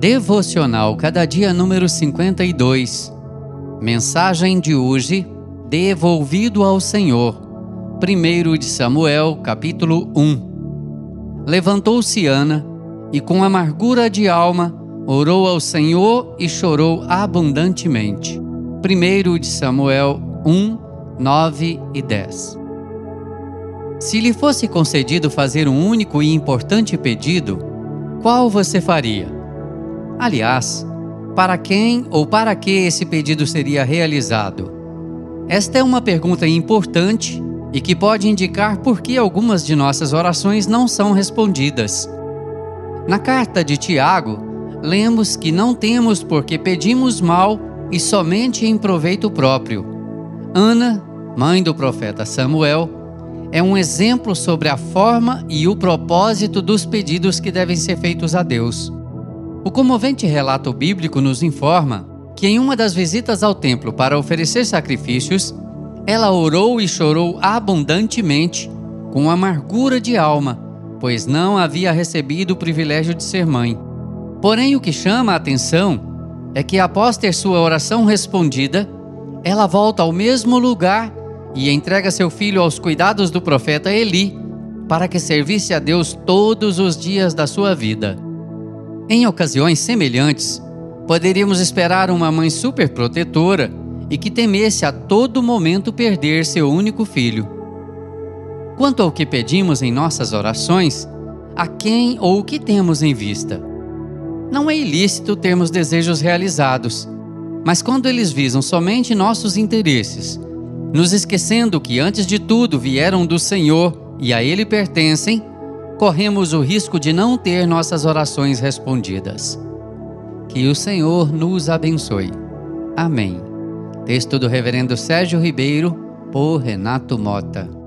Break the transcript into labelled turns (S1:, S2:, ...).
S1: Devocional Cada Dia número 52. Mensagem de hoje: Devolvido ao Senhor. 1 de Samuel, capítulo 1. Levantou-se Ana e com amargura de alma orou ao Senhor e chorou abundantemente. 1 de Samuel 1, 9 e 10. Se lhe fosse concedido fazer um único e importante pedido, qual você faria? Aliás, para quem ou para que esse pedido seria realizado? Esta é uma pergunta importante e que pode indicar por que algumas de nossas orações não são respondidas. Na carta de Tiago, lemos que não temos porque pedimos mal e somente em proveito próprio. Ana, mãe do profeta Samuel, é um exemplo sobre a forma e o propósito dos pedidos que devem ser feitos a Deus. O comovente relato bíblico nos informa que em uma das visitas ao templo para oferecer sacrifícios, ela orou e chorou abundantemente, com amargura de alma, pois não havia recebido o privilégio de ser mãe. Porém, o que chama a atenção é que, após ter sua oração respondida, ela volta ao mesmo lugar e entrega seu filho aos cuidados do profeta Eli, para que servisse a Deus todos os dias da sua vida. Em ocasiões semelhantes, poderíamos esperar uma mãe superprotetora e que temesse a todo momento perder seu único filho. Quanto ao que pedimos em nossas orações, a quem ou o que temos em vista? Não é ilícito termos desejos realizados, mas quando eles visam somente nossos interesses, nos esquecendo que antes de tudo vieram do Senhor e a Ele pertencem, corremos o risco de não ter nossas orações respondidas. Que o Senhor nos abençoe. Amém. Texto do Reverendo Sérgio Ribeiro, por Renato Mota.